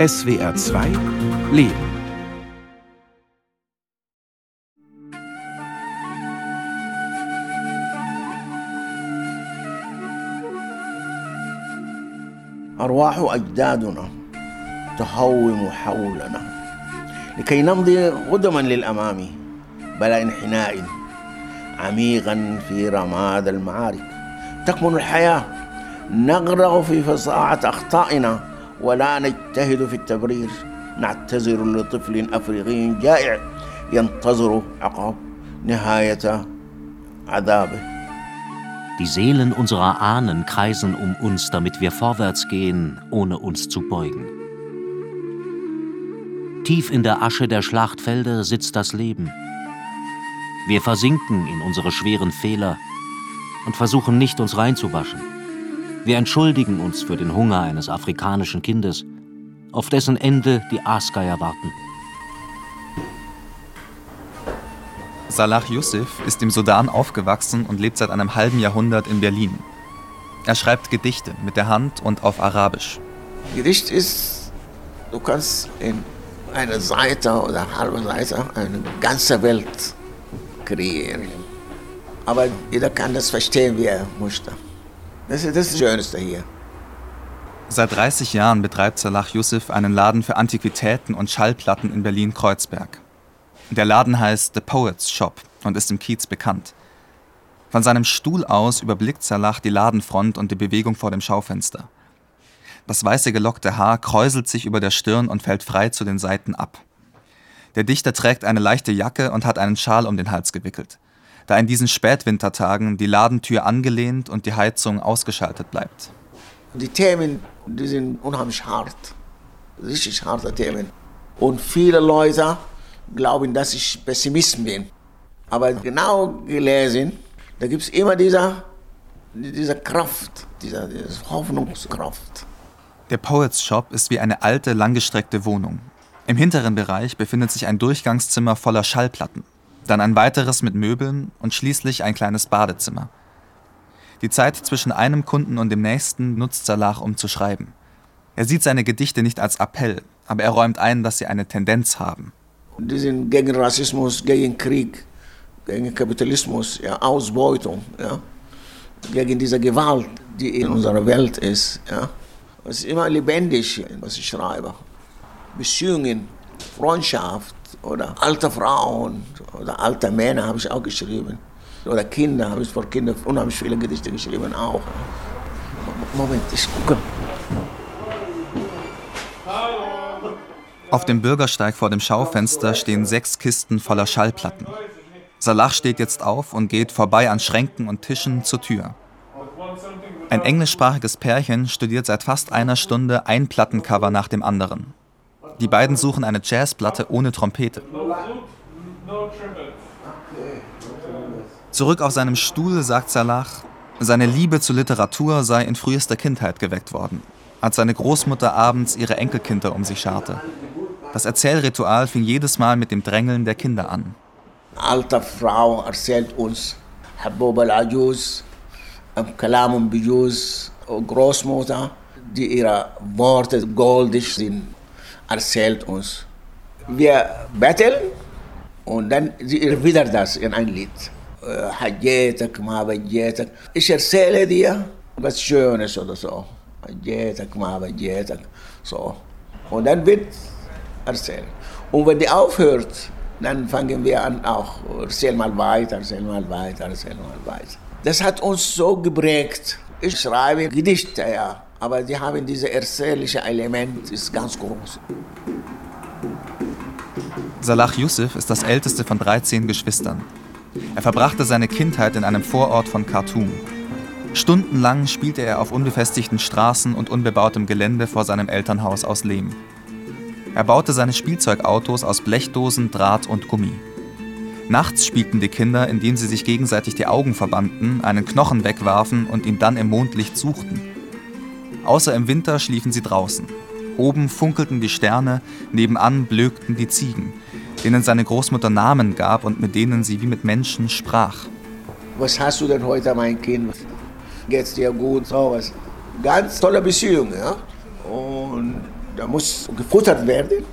SWR 2 Leben. أرواح أجدادنا تهوم حولنا لكي نمضي قدما للأمام بلا انحناء عميقا في رماد المعارك تكمن الحياة نغرق في فظاعة أخطائنا ولا نجتهد في التبرير نعتذر لطفل أفريقي جائع ينتظر عقاب نهاية عذابه Die Seelen unserer Ahnen kreisen um uns, damit wir vorwärts gehen, ohne uns zu beugen. Tief in der Asche der Schlachtfelder sitzt das Leben. Wir versinken in unsere schweren Fehler und versuchen nicht, uns reinzuwaschen. Wir entschuldigen uns für den Hunger eines afrikanischen Kindes, auf dessen Ende die Aasgeier warten. Salah Youssef ist im Sudan aufgewachsen und lebt seit einem halben Jahrhundert in Berlin. Er schreibt Gedichte mit der Hand und auf Arabisch. Gedicht ist, du kannst in einer Seite oder halbe Seite eine ganze Welt kreieren. Aber jeder kann das verstehen, wie er möchte. Das ist das Schönste hier. Seit 30 Jahren betreibt Salah Youssef einen Laden für Antiquitäten und Schallplatten in Berlin-Kreuzberg. Der Laden heißt The Poets Shop und ist im Kiez bekannt. Von seinem Stuhl aus überblickt Salah die Ladenfront und die Bewegung vor dem Schaufenster. Das weiße gelockte Haar kräuselt sich über der Stirn und fällt frei zu den Seiten ab. Der Dichter trägt eine leichte Jacke und hat einen Schal um den Hals gewickelt, da in diesen Spätwintertagen die Ladentür angelehnt und die Heizung ausgeschaltet bleibt. Die Themen, die sind unheimlich hart, richtig harte Themen. Und viele Leute glauben, dass ich Pessimist bin. Aber genau gelesen, da gibt es immer diese, diese Kraft, diese, diese Hoffnungskraft. Der Poets Shop ist wie eine alte, langgestreckte Wohnung. Im hinteren Bereich befindet sich ein Durchgangszimmer voller Schallplatten, dann ein weiteres mit Möbeln und schließlich ein kleines Badezimmer. Die Zeit zwischen einem Kunden und dem nächsten nutzt Salah, um zu schreiben. Er sieht seine Gedichte nicht als Appell, aber er räumt ein, dass sie eine Tendenz haben die sind gegen Rassismus, gegen Krieg, gegen Kapitalismus, ja, Ausbeutung, ja, gegen diese Gewalt, die in unserer Welt ist. Ja. Es ist immer lebendig, was ich schreibe. Beziehungen, Freundschaft oder alte Frauen oder alte Männer habe ich auch geschrieben. Oder Kinder habe ich vor Kindern unheimlich viele Gedichte geschrieben auch. Moment, ich gucke. Auf dem Bürgersteig vor dem Schaufenster stehen sechs Kisten voller Schallplatten. Salah steht jetzt auf und geht vorbei an Schränken und Tischen zur Tür. Ein englischsprachiges Pärchen studiert seit fast einer Stunde ein Plattencover nach dem anderen. Die beiden suchen eine Jazzplatte ohne Trompete. Zurück auf seinem Stuhl sagt Salah, seine Liebe zur Literatur sei in frühester Kindheit geweckt worden, als seine Großmutter abends ihre Enkelkinder um sich scharte. Das Erzählritual fing jedes Mal mit dem Drängeln der Kinder an. Alte Frau erzählt uns Habub al-Ajuz, Kalam Bijuz, Großmutter, die ihre Worte goldig sind, erzählt uns. Wir betteln und dann sie erwidert das in ein Lied. Hajjetak, ma Ich erzähle dir was Schönes oder so. Hajjetak, ma So. Und dann wird erzählen. Und wenn die aufhört, dann fangen wir an auch, erzähl mal weiter, erzähl mal weiter, erzähl mal weiter. Das hat uns so geprägt. Ich schreibe Gedichte, ja, aber die haben dieses erzählische Element, ist ganz groß. Salah Youssef ist das älteste von 13 Geschwistern. Er verbrachte seine Kindheit in einem Vorort von Khartoum. Stundenlang spielte er auf unbefestigten Straßen und unbebautem Gelände vor seinem Elternhaus aus Lehm. Er baute seine Spielzeugautos aus Blechdosen, Draht und Gummi. Nachts spielten die Kinder, indem sie sich gegenseitig die Augen verbanden, einen Knochen wegwarfen und ihn dann im Mondlicht suchten. Außer im Winter schliefen sie draußen. Oben funkelten die Sterne, nebenan blökten die Ziegen, denen seine Großmutter Namen gab und mit denen sie wie mit Menschen sprach. Was hast du denn heute, mein Kind? Geht's dir gut? So was. Ganz tolle Beziehung, ja. Und Da muss gefuttert werden.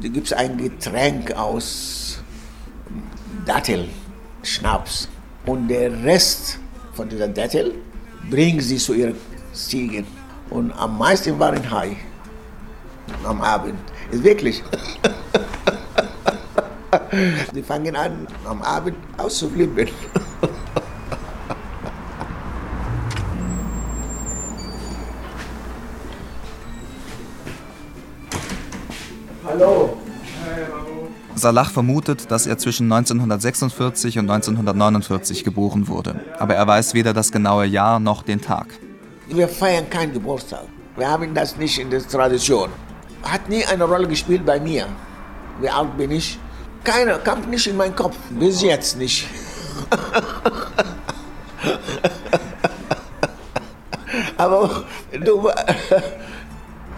Da gibt es ein Getränk aus Dattel, Schnaps. Und der Rest von dieser Dattel bringen sie zu ihren Ziegen. Und am meisten waren Hai am Abend. Ist wirklich. Die fangen an, am Abend auszuflippen. Hallo. Salah vermutet, dass er zwischen 1946 und 1949 geboren wurde, aber er weiß weder das genaue Jahr noch den Tag. Wir feiern keinen Geburtstag. Wir haben das nicht in der Tradition. Hat nie eine Rolle gespielt bei mir. Wie alt bin ich? Keiner, kam nicht in meinen Kopf. Bis jetzt nicht. Aber du,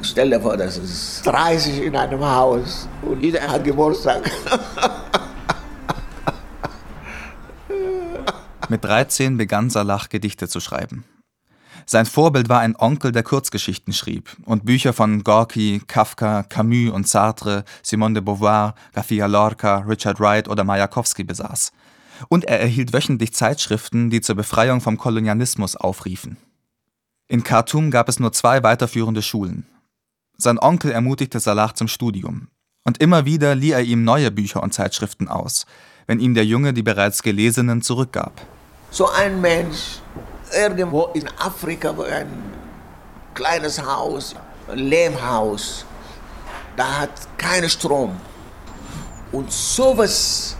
stell dir vor, das ist 30 in einem Haus und jeder hat Geburtstag. Mit 13 begann Salah Gedichte zu schreiben. Sein Vorbild war ein Onkel, der Kurzgeschichten schrieb und Bücher von Gorky, Kafka, Camus und Sartre, Simone de Beauvoir, García Lorca, Richard Wright oder Majakowski besaß. Und er erhielt wöchentlich Zeitschriften, die zur Befreiung vom Kolonialismus aufriefen. In Khartoum gab es nur zwei weiterführende Schulen. Sein Onkel ermutigte Salah zum Studium. Und immer wieder lieh er ihm neue Bücher und Zeitschriften aus, wenn ihm der Junge die bereits gelesenen zurückgab. So ein Mensch irgendwo in Afrika ein kleines Haus, ein Lehmhaus. Da hat keinen Strom. Und sowas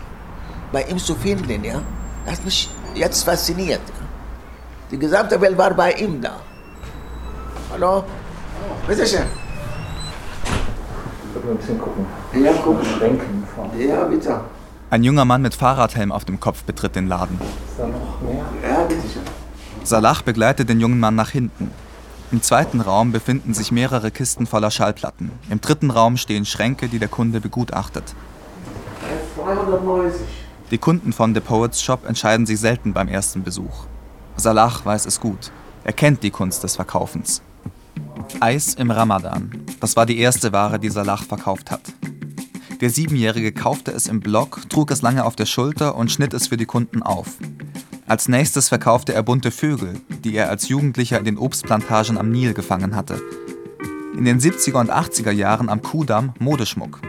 bei ihm zu finden, ja, das mich jetzt fasziniert. Die gesamte Welt war bei ihm da. Hallo? Bitte schön. Ich ein bisschen gucken. Ja, gucken. Schränken vorne. Ja, bitte. Ein junger Mann mit Fahrradhelm auf dem Kopf betritt den Laden. Ist da noch mehr? Ja. Salah begleitet den jungen Mann nach hinten. Im zweiten Raum befinden sich mehrere Kisten voller Schallplatten. Im dritten Raum stehen Schränke, die der Kunde begutachtet. 290. Die Kunden von The Poets Shop entscheiden sich selten beim ersten Besuch. Salah weiß es gut. Er kennt die Kunst des Verkaufens. Eis im Ramadan. Das war die erste Ware, die Salah verkauft hat. Der Siebenjährige kaufte es im Block, trug es lange auf der Schulter und schnitt es für die Kunden auf. Als nächstes verkaufte er bunte Vögel, die er als Jugendlicher in den Obstplantagen am Nil gefangen hatte. In den 70er und 80er Jahren am Kudamm Modeschmuck.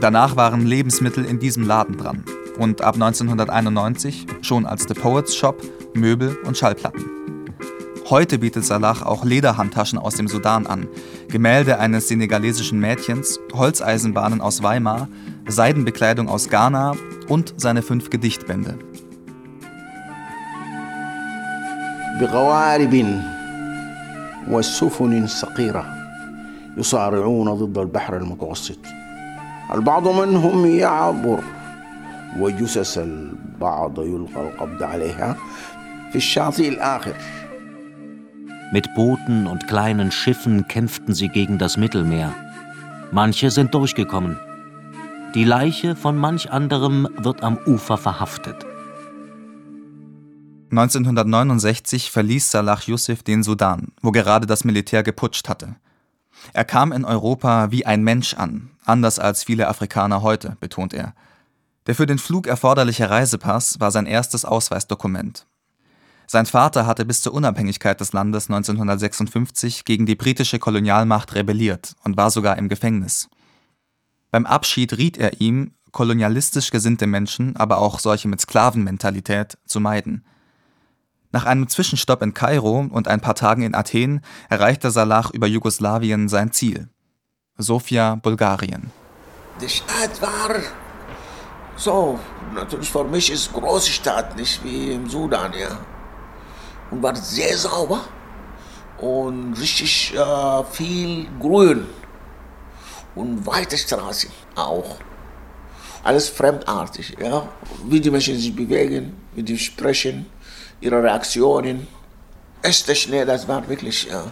Danach waren Lebensmittel in diesem Laden dran. Und ab 1991, schon als The Poets Shop, Möbel und Schallplatten. Heute bietet Salah auch Lederhandtaschen aus dem Sudan an, Gemälde eines senegalesischen Mädchens, Holzeisenbahnen aus Weimar, Seidenbekleidung aus Ghana und seine fünf Gedichtbände. بقوارب وسفن صقيرة يصارعون ضد البحر المتوسط البعض منهم يعبر وجثث البعض يلقى القبض عليها في الشاطئ الآخر Mit Booten und kleinen Schiffen kämpften sie gegen das Mittelmeer. Manche sind durchgekommen. Die Leiche von manch anderem wird am Ufer verhaftet. 1969 verließ Salah Youssef den Sudan, wo gerade das Militär geputscht hatte. Er kam in Europa wie ein Mensch an, anders als viele Afrikaner heute, betont er. Der für den Flug erforderliche Reisepass war sein erstes Ausweisdokument. Sein Vater hatte bis zur Unabhängigkeit des Landes 1956 gegen die britische Kolonialmacht rebelliert und war sogar im Gefängnis. Beim Abschied riet er ihm, kolonialistisch gesinnte Menschen, aber auch solche mit Sklavenmentalität, zu meiden. Nach einem Zwischenstopp in Kairo und ein paar Tagen in Athen erreichte Salah über Jugoslawien sein Ziel. Sofia, Bulgarien. Die Stadt war so, natürlich für mich ist große Stadt, nicht wie im Sudan, ja. Und war sehr sauber und richtig äh, viel Grün und weite Straßen auch. Alles fremdartig, ja. Wie die Menschen sich bewegen, wie die sprechen ihre Reaktionen. Echter Schnee, das war wirklich, ja,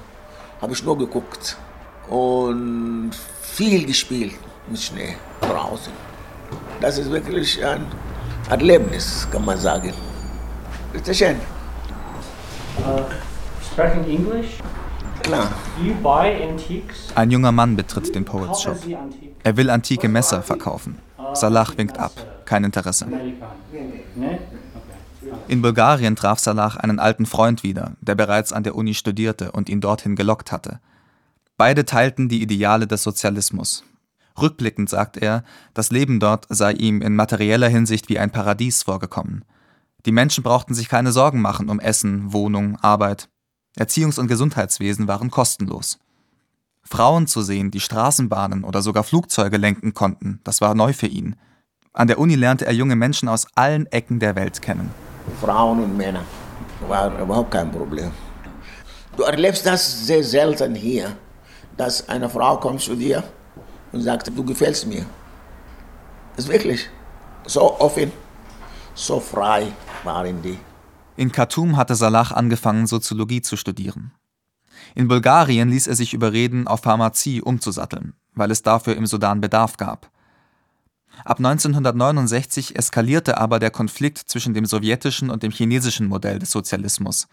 habe ich nur geguckt. Und viel gespielt mit Schnee draußen. Das ist wirklich ein Erlebnis, kann man sagen. Bitte schön. Uh, sprechen English? Klar. Do you buy antiques? Ein junger Mann betritt den Poets Shop. Er will antike Messer verkaufen. Salah winkt ab. Kein Interesse. In Bulgarien traf Salah einen alten Freund wieder, der bereits an der Uni studierte und ihn dorthin gelockt hatte. Beide teilten die Ideale des Sozialismus. Rückblickend sagt er, das Leben dort sei ihm in materieller Hinsicht wie ein Paradies vorgekommen. Die Menschen brauchten sich keine Sorgen machen um Essen, Wohnung, Arbeit. Erziehungs- und Gesundheitswesen waren kostenlos. Frauen zu sehen, die Straßenbahnen oder sogar Flugzeuge lenken konnten, das war neu für ihn. An der Uni lernte er junge Menschen aus allen Ecken der Welt kennen. Frauen und Männer. War überhaupt kein Problem. Du erlebst das sehr selten hier, dass eine Frau kommt zu dir und sagt, du gefällst mir. Das ist wirklich so offen, so frei waren die. In Khartoum hatte Salah angefangen, Soziologie zu studieren. In Bulgarien ließ er sich überreden, auf Pharmazie umzusatteln, weil es dafür im Sudan Bedarf gab. Ab 1969 eskalierte aber der Konflikt zwischen dem sowjetischen und dem chinesischen Modell des Sozialismus.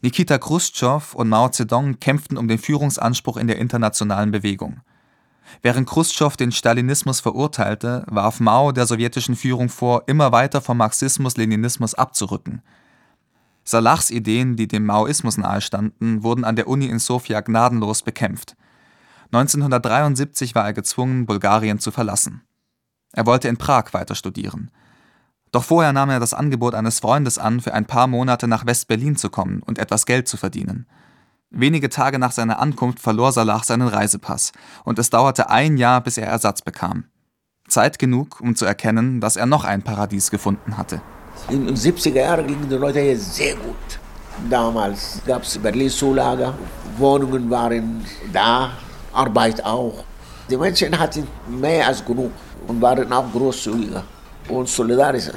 Nikita Khrushchev und Mao Zedong kämpften um den Führungsanspruch in der internationalen Bewegung. Während Khrushchev den Stalinismus verurteilte, warf Mao der sowjetischen Führung vor, immer weiter vom Marxismus-Leninismus abzurücken. Salahs Ideen, die dem Maoismus nahestanden, wurden an der Uni in Sofia gnadenlos bekämpft. 1973 war er gezwungen, Bulgarien zu verlassen. Er wollte in Prag weiter studieren. Doch vorher nahm er das Angebot eines Freundes an, für ein paar Monate nach West-Berlin zu kommen und etwas Geld zu verdienen. Wenige Tage nach seiner Ankunft verlor Salah seinen Reisepass und es dauerte ein Jahr, bis er Ersatz bekam. Zeit genug, um zu erkennen, dass er noch ein Paradies gefunden hatte. In den 70er Jahren gingen die Leute hier sehr gut. Damals gab es Berlin-Zulager, Wohnungen waren da, Arbeit auch. Die Menschen hatten mehr als genug und waren auch großzügiger und solidarischer.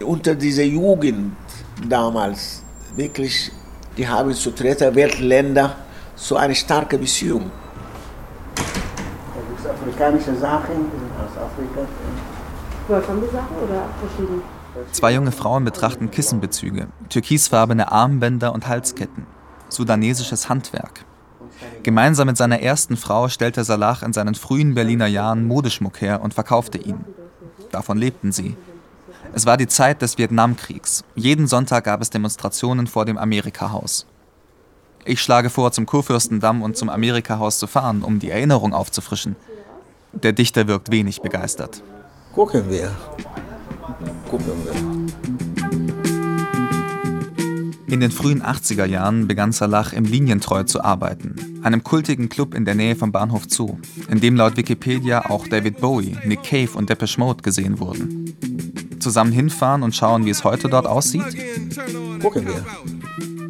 Unter dieser Jugend damals, wirklich, die haben zu dritten Weltländern so eine starke Beziehung. Da gibt es afrikanische Sachen, die sind aus Afrika. Vollkommene Sachen oder verschieden? Zwei junge Frauen betrachten Kissenbezüge, türkisfarbene Armbänder und Halsketten, sudanesisches Handwerk. Gemeinsam mit seiner ersten Frau stellte Salah in seinen frühen Berliner Jahren Modeschmuck her und verkaufte ihn. Davon lebten sie. Es war die Zeit des Vietnamkriegs. Jeden Sonntag gab es Demonstrationen vor dem Amerika-Haus. Ich schlage vor, zum Kurfürstendamm und zum Amerika-Haus zu fahren, um die Erinnerung aufzufrischen. Der Dichter wirkt wenig begeistert. Gucken wir. Gucken wir. In den frühen 80er Jahren begann Salah im Linientreu zu arbeiten, einem kultigen Club in der Nähe vom Bahnhof Zoo, in dem laut Wikipedia auch David Bowie, Nick Cave und Depeche Mode gesehen wurden. Zusammen hinfahren und schauen, wie es heute dort aussieht? Gucken wir.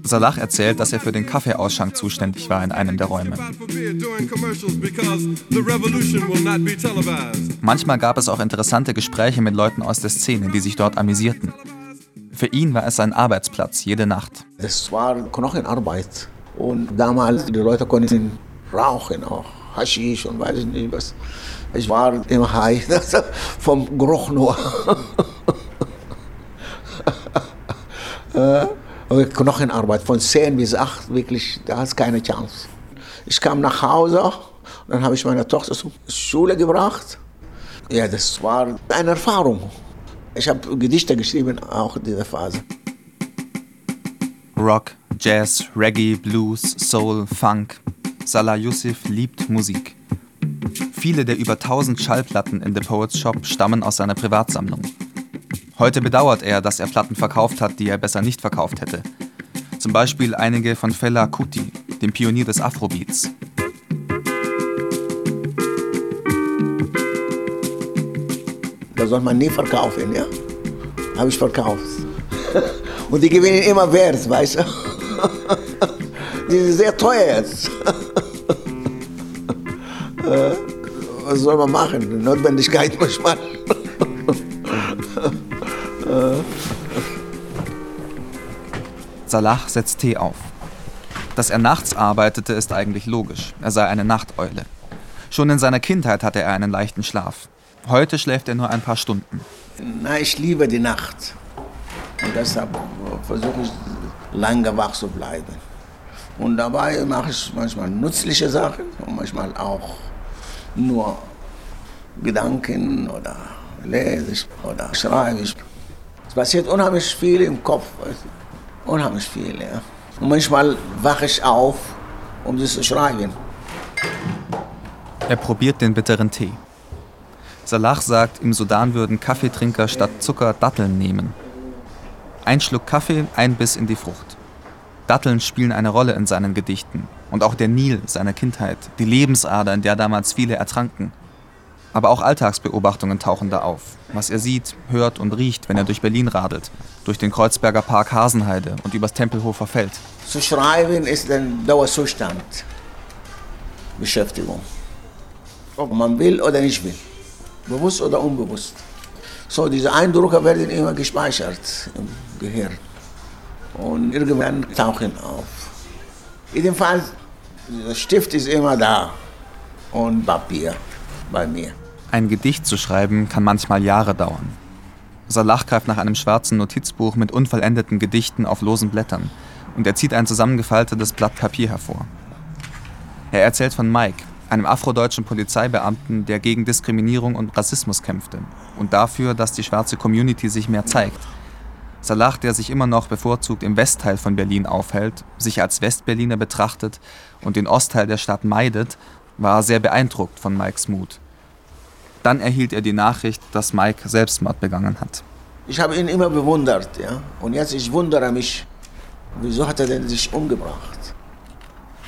Salah erzählt, dass er für den Kaffeeausschank zuständig war in einem der Räume. Manchmal gab es auch interessante Gespräche mit Leuten aus der Szene, die sich dort amüsierten. Für ihn war es sein Arbeitsplatz jede Nacht. Das war Knochenarbeit. Und damals, die Leute konnten rauchen auch. Haschisch und weiß ich nicht was. Ich war immer high, vom Geruch nur. Knochenarbeit von 10 bis 8, wirklich, da hast keine Chance. Ich kam nach Hause, und dann habe ich meine Tochter zur Schule gebracht. Ja, das war eine Erfahrung. Ich habe Gedichte geschrieben, auch in dieser Phase. Rock, Jazz, Reggae, Blues, Soul, Funk. Salah Yusuf liebt Musik. Viele der über 1000 Schallplatten in The Poets Shop stammen aus seiner Privatsammlung. Heute bedauert er, dass er Platten verkauft hat, die er besser nicht verkauft hätte. Zum Beispiel einige von Fela Kuti, dem Pionier des Afrobeats. Das soll man nie verkaufen, ja? Habe ich verkauft. Und die gewinnen immer Wert, weißt du? Die sind sehr teuer jetzt. Äh, Was soll man machen? Notwendigkeit manchmal. Salah setzt Tee auf. Dass er nachts arbeitete, ist eigentlich logisch. Er sei eine Nachteule. Schon in seiner Kindheit hatte er einen leichten Schlaf. Heute schläft er nur ein paar Stunden. Na, ich liebe die Nacht. Und deshalb versuche ich lange wach zu bleiben. Und dabei mache ich manchmal nützliche Sachen und manchmal auch nur Gedanken oder lese ich oder schreibe ich. Es passiert unheimlich viel im Kopf, unheimlich viel. Ja. Und manchmal wache ich auf, um das zu schreiben. Er probiert den bitteren Tee. Salah sagt, im Sudan würden Kaffeetrinker statt Zucker Datteln nehmen. Ein Schluck Kaffee, ein Biss in die Frucht. Datteln spielen eine Rolle in seinen Gedichten. Und auch der Nil seiner Kindheit, die Lebensader, in der damals viele ertranken. Aber auch Alltagsbeobachtungen tauchen da auf. Was er sieht, hört und riecht, wenn er durch Berlin radelt. Durch den Kreuzberger Park Hasenheide und übers Tempelhofer Feld. Zu schreiben ist ein Dauerzustand. Beschäftigung. Ob man will oder nicht will. Bewusst oder unbewusst. So, diese Eindrücke werden immer gespeichert im Gehirn. Und irgendwann tauchen auf. Jedenfalls, der Stift ist immer da. Und Papier bei mir. Ein Gedicht zu schreiben kann manchmal Jahre dauern. Salah greift nach einem schwarzen Notizbuch mit unvollendeten Gedichten auf losen Blättern und er zieht ein zusammengefaltetes Blatt Papier hervor. Er erzählt von Mike, einem afrodeutschen Polizeibeamten, der gegen Diskriminierung und Rassismus kämpfte und dafür, dass die schwarze Community sich mehr zeigt. Salah, der sich immer noch bevorzugt im Westteil von Berlin aufhält, sich als Westberliner betrachtet und den Ostteil der Stadt meidet, war sehr beeindruckt von Mikes Mut. Dann erhielt er die Nachricht, dass Mike Selbstmord begangen hat. Ich habe ihn immer bewundert, ja. Und jetzt ich wundere mich, wieso hat er denn sich umgebracht?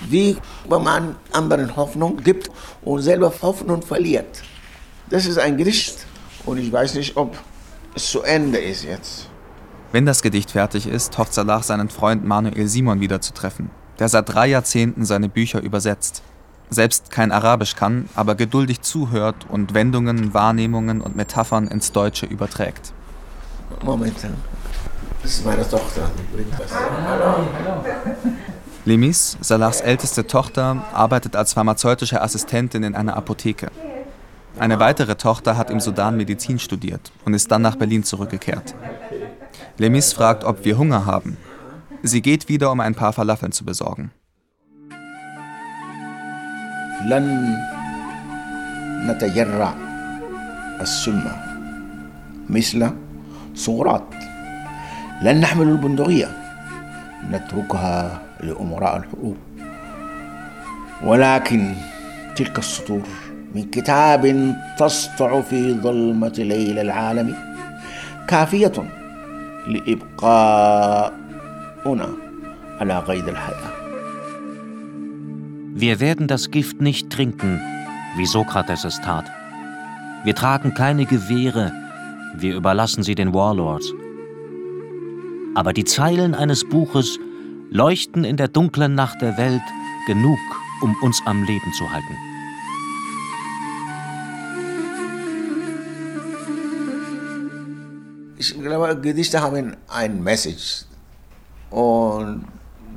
Wie man anderen Hoffnung gibt und selber Hoffnung verliert. Das ist ein Gedicht und ich weiß nicht, ob es zu Ende ist jetzt. Wenn das Gedicht fertig ist, hofft Salah seinen Freund Manuel Simon wiederzutreffen, der seit drei Jahrzehnten seine Bücher übersetzt selbst kein Arabisch kann, aber geduldig zuhört und Wendungen, Wahrnehmungen und Metaphern ins Deutsche überträgt. Moment, das ist meine Tochter, bringt das. Lemis, Salahs älteste Tochter, arbeitet als pharmazeutische Assistentin in einer Apotheke. Eine weitere Tochter hat im Sudan Medizin studiert und ist dann nach Berlin zurückgekehrt. Lemis fragt, ob wir Hunger haben. Sie geht wieder, um ein paar Falafeln zu besorgen. لن نتجرع السم مثل سقراط لن نحمل البندقية نتركها لأمراء الحروب ولكن تلك السطور من كتاب تسطع في ظلمة ليل العالم كافية لإبقاؤنا على قيد الحياه Wir werden das Gift nicht trinken, wie Sokrates es tat. Wir tragen keine Gewehre, wir überlassen sie den Warlords. Aber die Zeilen eines Buches leuchten in der dunklen Nacht der Welt genug, um uns am Leben zu halten. Ich glaube, Gedichte haben ein Message und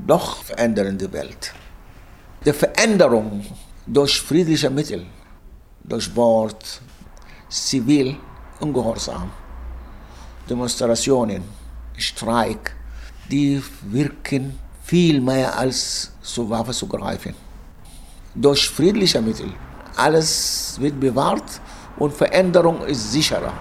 doch verändern die Welt der Veränderung durch friedliche Mittel, durch Wort, Zivil, Ungehorsam, Demonstrationen, Streik, die wirken viel mehr als zu Waffen zu greifen. Durch friedliche Mittel. Alles wird bewahrt und Veränderung ist sicherer.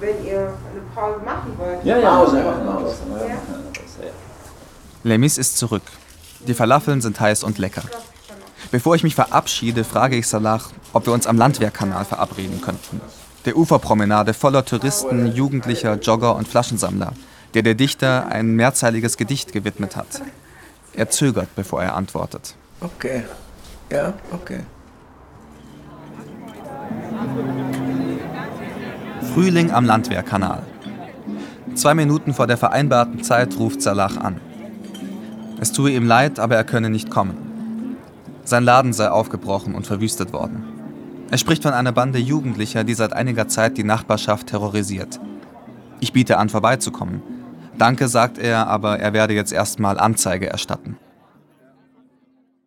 Wenn ihr Pause machen wollt. Ja, ja. Pause, Pause. Ja. Lemis ist zurück. Die Falafeln sind heiß und lecker. Bevor ich mich verabschiede, frage ich Salah, ob wir uns am Landwehrkanal verabreden könnten. Der Uferpromenade voller Touristen, Jugendlicher, Jogger und Flaschensammler, der der Dichter ein mehrzeiliges Gedicht gewidmet hat. Er zögert, bevor er antwortet. Okay. Ja, okay. Frühling am Landwehrkanal. Zwei Minuten vor der vereinbarten Zeit ruft Salah an. Es tue ihm leid, aber er könne nicht kommen. Sein Laden sei aufgebrochen und verwüstet worden. Er spricht von einer Bande Jugendlicher, die seit einiger Zeit die Nachbarschaft terrorisiert. Ich biete an, vorbeizukommen. Danke, sagt er, aber er werde jetzt erstmal Anzeige erstatten.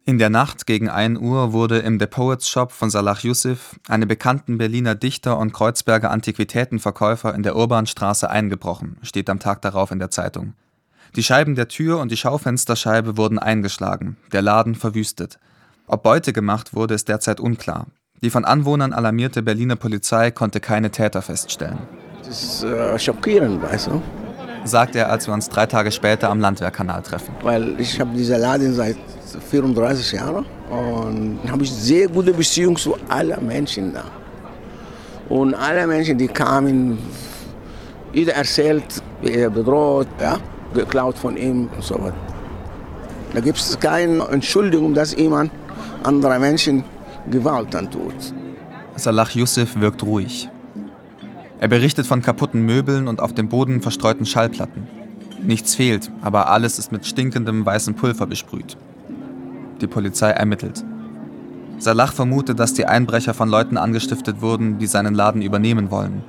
In der Nacht gegen 1 Uhr wurde im The Poets Shop von Salah Youssef, einem bekannten Berliner Dichter und Kreuzberger Antiquitätenverkäufer in der Urbanstraße eingebrochen, steht am Tag darauf in der Zeitung. Die Scheiben der Tür und die Schaufensterscheibe wurden eingeschlagen, der Laden verwüstet. Ob Beute gemacht wurde, ist derzeit unklar. Die von Anwohnern alarmierte Berliner Polizei konnte keine Täter feststellen. Das ist äh, schockierend, weißt du? Sagt er, als wir uns drei Tage später am Landwehrkanal treffen. Weil ich habe diese Laden seit 34 Jahren und habe ich sehr gute Beziehung zu allen Menschen da. Und alle Menschen, die kamen, jeder erzählt, wie er bedroht, ja, geklaut von ihm und so weiter. Da gibt es keine Entschuldigung, dass jemand andere Menschen Gewalt antut. Salah Youssef wirkt ruhig. Er berichtet von kaputten Möbeln und auf dem Boden verstreuten Schallplatten. Nichts fehlt, aber alles ist mit stinkendem weißem Pulver besprüht. Die Polizei ermittelt. Salah vermutet, dass die Einbrecher von Leuten angestiftet wurden, die seinen Laden übernehmen wollen.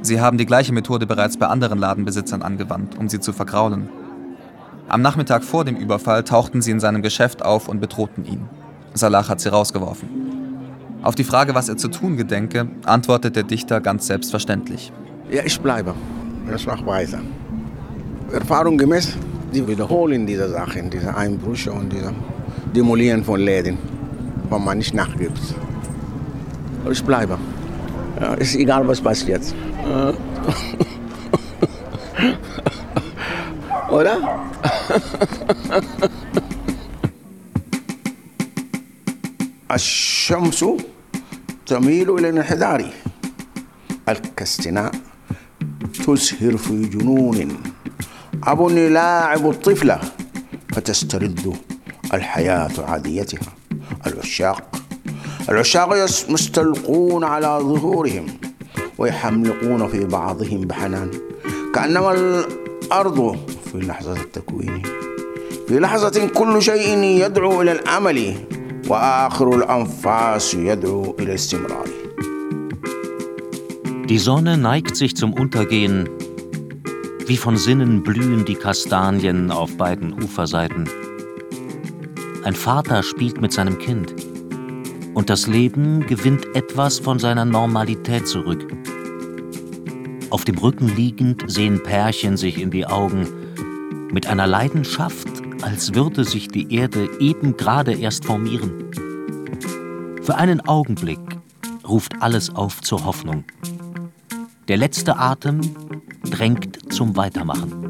Sie haben die gleiche Methode bereits bei anderen Ladenbesitzern angewandt, um sie zu vergraulen. Am Nachmittag vor dem Überfall tauchten sie in seinem Geschäft auf und bedrohten ihn. Salah hat sie rausgeworfen. Auf die Frage, was er zu tun gedenke, antwortet der Dichter ganz selbstverständlich. Ja, ich bleibe. Ich mache weiter. Erfahrung gemäß, die wiederholen diese Sachen, diese Einbrüche und diese Demolieren von Läden, wenn man nicht nachgibt. Ich bleibe. Ja, ist egal, was passiert. Oder? الشمس تميل إلى الانحدار الكاستناء تسهر في جنون. أب يلاعب الطفلة فتسترد الحياة عاديتها. العشاق العشاق مستلقون على ظهورهم ويحملقون في بعضهم بحنان. كأنما الأرض في لحظة التكوين. في لحظة كل شيء يدعو إلى الأمل. وآخر الأنفاس يدعو إلى الاستمرار Die Sonne neigt sich zum Untergehen. Wie von Sinnen blühen die Kastanien auf beiden Uferseiten. Ein Vater spielt mit seinem Kind. Und das Leben gewinnt etwas von seiner Normalität zurück. Auf dem Rücken liegend sehen Pärchen sich in die Augen, mit einer Leidenschaft, als würde sich die Erde eben gerade erst formieren. Für einen Augenblick ruft alles auf zur Hoffnung. Der letzte Atem drängt zum Weitermachen.